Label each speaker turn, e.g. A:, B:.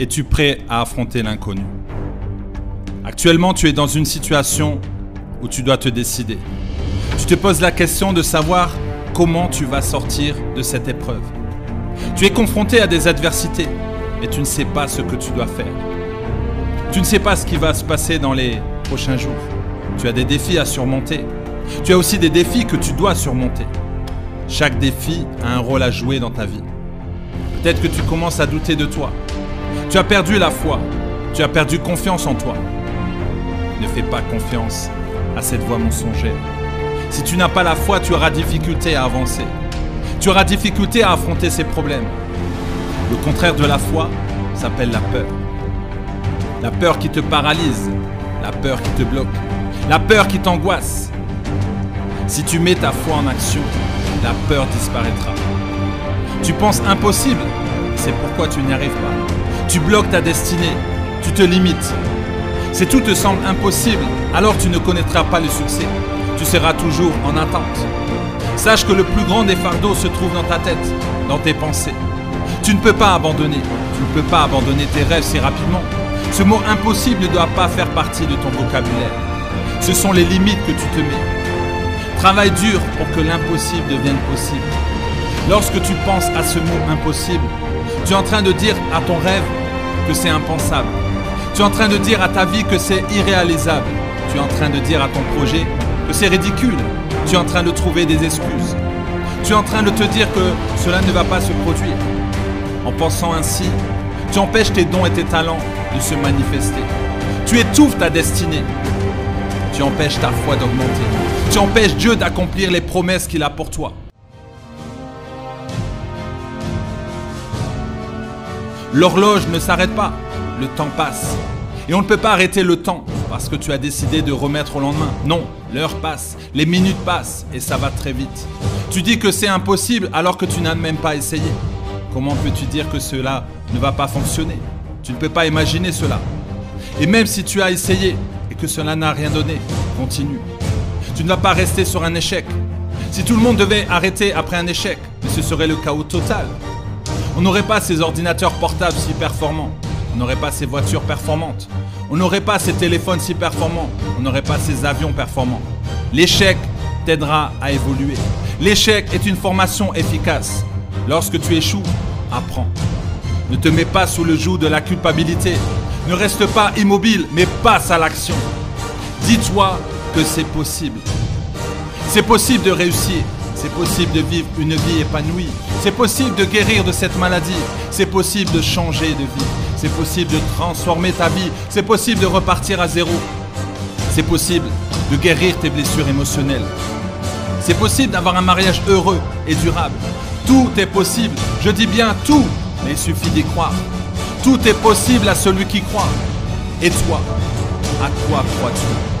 A: Es-tu prêt à affronter l'inconnu? Actuellement, tu es dans une situation où tu dois te décider. Tu te poses la question de savoir comment tu vas sortir de cette épreuve. Tu es confronté à des adversités, mais tu ne sais pas ce que tu dois faire. Tu ne sais pas ce qui va se passer dans les prochains jours. Tu as des défis à surmonter. Tu as aussi des défis que tu dois surmonter. Chaque défi a un rôle à jouer dans ta vie. Peut-être que tu commences à douter de toi. Tu as perdu la foi. Tu as perdu confiance en toi. Ne fais pas confiance à cette voix mensongère. Si tu n'as pas la foi, tu auras difficulté à avancer. Tu auras difficulté à affronter ces problèmes. Le contraire de la foi s'appelle la peur. La peur qui te paralyse, la peur qui te bloque, la peur qui t'angoisse. Si tu mets ta foi en action, la peur disparaîtra. Tu penses impossible, c'est pourquoi tu n'y arrives pas. Tu bloques ta destinée, tu te limites. Si tout te semble impossible, alors tu ne connaîtras pas le succès. Tu seras toujours en attente. Sache que le plus grand des fardeaux se trouve dans ta tête, dans tes pensées. Tu ne peux pas abandonner. Tu ne peux pas abandonner tes rêves si rapidement. Ce mot impossible ne doit pas faire partie de ton vocabulaire. Ce sont les limites que tu te mets. Travaille dur pour que l'impossible devienne possible. Lorsque tu penses à ce mot impossible, tu es en train de dire à ton rêve c'est impensable. Tu es en train de dire à ta vie que c'est irréalisable. Tu es en train de dire à ton projet que c'est ridicule. Tu es en train de trouver des excuses. Tu es en train de te dire que cela ne va pas se produire. En pensant ainsi, tu empêches tes dons et tes talents de se manifester. Tu étouffes ta destinée. Tu empêches ta foi d'augmenter. Tu empêches Dieu d'accomplir les promesses qu'il a pour toi. L'horloge ne s'arrête pas, le temps passe. Et on ne peut pas arrêter le temps parce que tu as décidé de remettre au lendemain. Non, l'heure passe, les minutes passent et ça va très vite. Tu dis que c'est impossible alors que tu n'as même pas essayé. Comment peux-tu dire que cela ne va pas fonctionner? Tu ne peux pas imaginer cela. Et même si tu as essayé et que cela n'a rien donné, continue. Tu ne vas pas rester sur un échec. Si tout le monde devait arrêter après un échec, ce serait le chaos total. On n'aurait pas ces ordinateurs portables si performants. On n'aurait pas ces voitures performantes. On n'aurait pas ces téléphones si performants. On n'aurait pas ces avions performants. L'échec t'aidera à évoluer. L'échec est une formation efficace. Lorsque tu échoues, apprends. Ne te mets pas sous le joug de la culpabilité. Ne reste pas immobile, mais passe à l'action. Dis-toi que c'est possible. C'est possible de réussir. C'est possible de vivre une vie épanouie. C'est possible de guérir de cette maladie. C'est possible de changer de vie. C'est possible de transformer ta vie. C'est possible de repartir à zéro. C'est possible de guérir tes blessures émotionnelles. C'est possible d'avoir un mariage heureux et durable. Tout est possible. Je dis bien tout, mais il suffit d'y croire. Tout est possible à celui qui croit. Et toi, à quoi crois-tu?